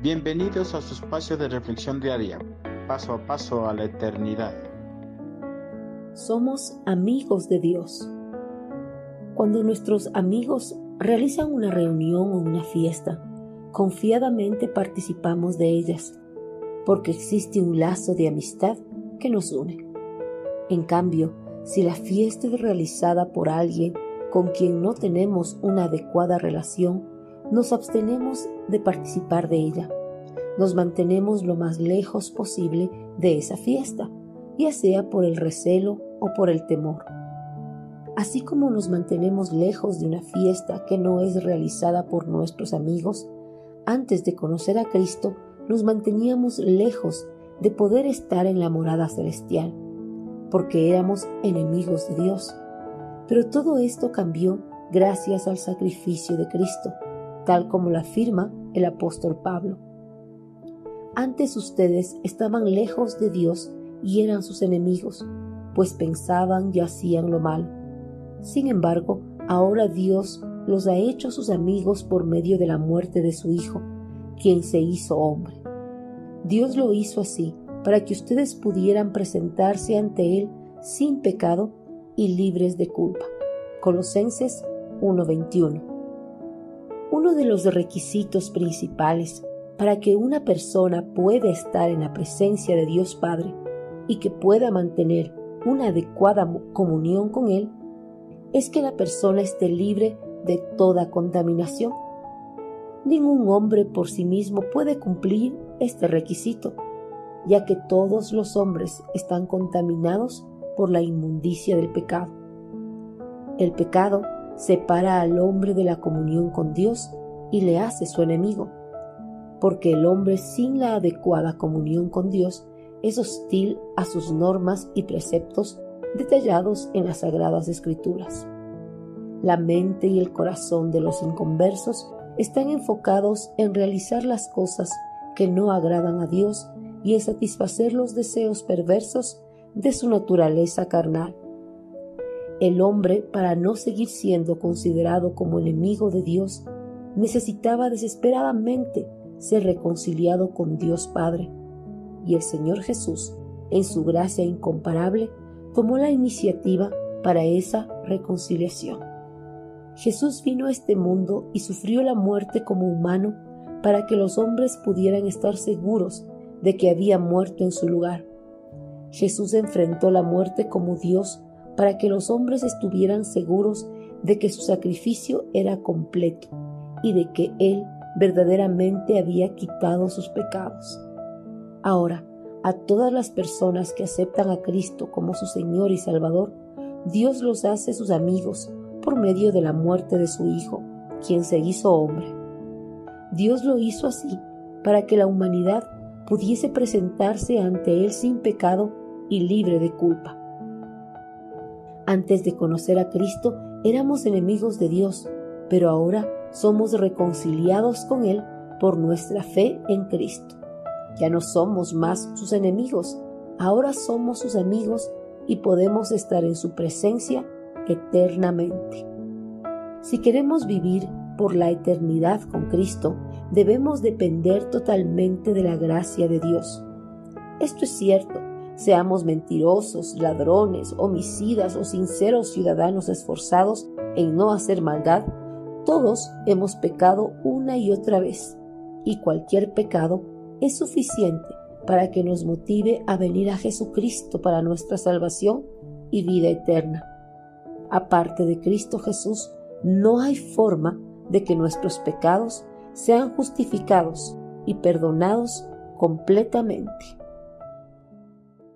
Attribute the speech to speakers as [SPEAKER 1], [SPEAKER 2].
[SPEAKER 1] Bienvenidos a su espacio de reflexión diaria, paso a paso a la eternidad.
[SPEAKER 2] Somos amigos de Dios. Cuando nuestros amigos realizan una reunión o una fiesta, confiadamente participamos de ellas, porque existe un lazo de amistad que nos une. En cambio, si la fiesta es realizada por alguien con quien no tenemos una adecuada relación, nos abstenemos de participar de ella. Nos mantenemos lo más lejos posible de esa fiesta, ya sea por el recelo o por el temor. Así como nos mantenemos lejos de una fiesta que no es realizada por nuestros amigos, antes de conocer a Cristo nos manteníamos lejos de poder estar en la morada celestial, porque éramos enemigos de Dios. Pero todo esto cambió gracias al sacrificio de Cristo tal como lo afirma el apóstol Pablo. Antes ustedes estaban lejos de Dios y eran sus enemigos, pues pensaban y hacían lo malo. Sin embargo, ahora Dios los ha hecho sus amigos por medio de la muerte de su Hijo, quien se hizo hombre. Dios lo hizo así para que ustedes pudieran presentarse ante Él sin pecado y libres de culpa. Colosenses 1:21 uno de los requisitos principales para que una persona pueda estar en la presencia de Dios Padre y que pueda mantener una adecuada comunión con Él es que la persona esté libre de toda contaminación. Ningún hombre por sí mismo puede cumplir este requisito, ya que todos los hombres están contaminados por la inmundicia del pecado. El pecado separa al hombre de la comunión con Dios y le hace su enemigo, porque el hombre sin la adecuada comunión con Dios es hostil a sus normas y preceptos detallados en las sagradas escrituras. La mente y el corazón de los inconversos están enfocados en realizar las cosas que no agradan a Dios y en satisfacer los deseos perversos de su naturaleza carnal. El hombre, para no seguir siendo considerado como enemigo de Dios, necesitaba desesperadamente ser reconciliado con Dios Padre. Y el Señor Jesús, en su gracia incomparable, tomó la iniciativa para esa reconciliación. Jesús vino a este mundo y sufrió la muerte como humano para que los hombres pudieran estar seguros de que había muerto en su lugar. Jesús enfrentó la muerte como Dios para que los hombres estuvieran seguros de que su sacrificio era completo y de que Él verdaderamente había quitado sus pecados. Ahora, a todas las personas que aceptan a Cristo como su Señor y Salvador, Dios los hace sus amigos por medio de la muerte de su Hijo, quien se hizo hombre. Dios lo hizo así para que la humanidad pudiese presentarse ante Él sin pecado y libre de culpa. Antes de conocer a Cristo éramos enemigos de Dios, pero ahora somos reconciliados con Él por nuestra fe en Cristo. Ya no somos más sus enemigos, ahora somos sus amigos y podemos estar en su presencia eternamente. Si queremos vivir por la eternidad con Cristo, debemos depender totalmente de la gracia de Dios. Esto es cierto, seamos mentirosos, ladrones, homicidas o sinceros ciudadanos esforzados en no hacer maldad, todos hemos pecado una y otra vez, y cualquier pecado es suficiente para que nos motive a venir a Jesucristo para nuestra salvación y vida eterna. Aparte de Cristo Jesús, no hay forma de que nuestros pecados sean justificados y perdonados completamente.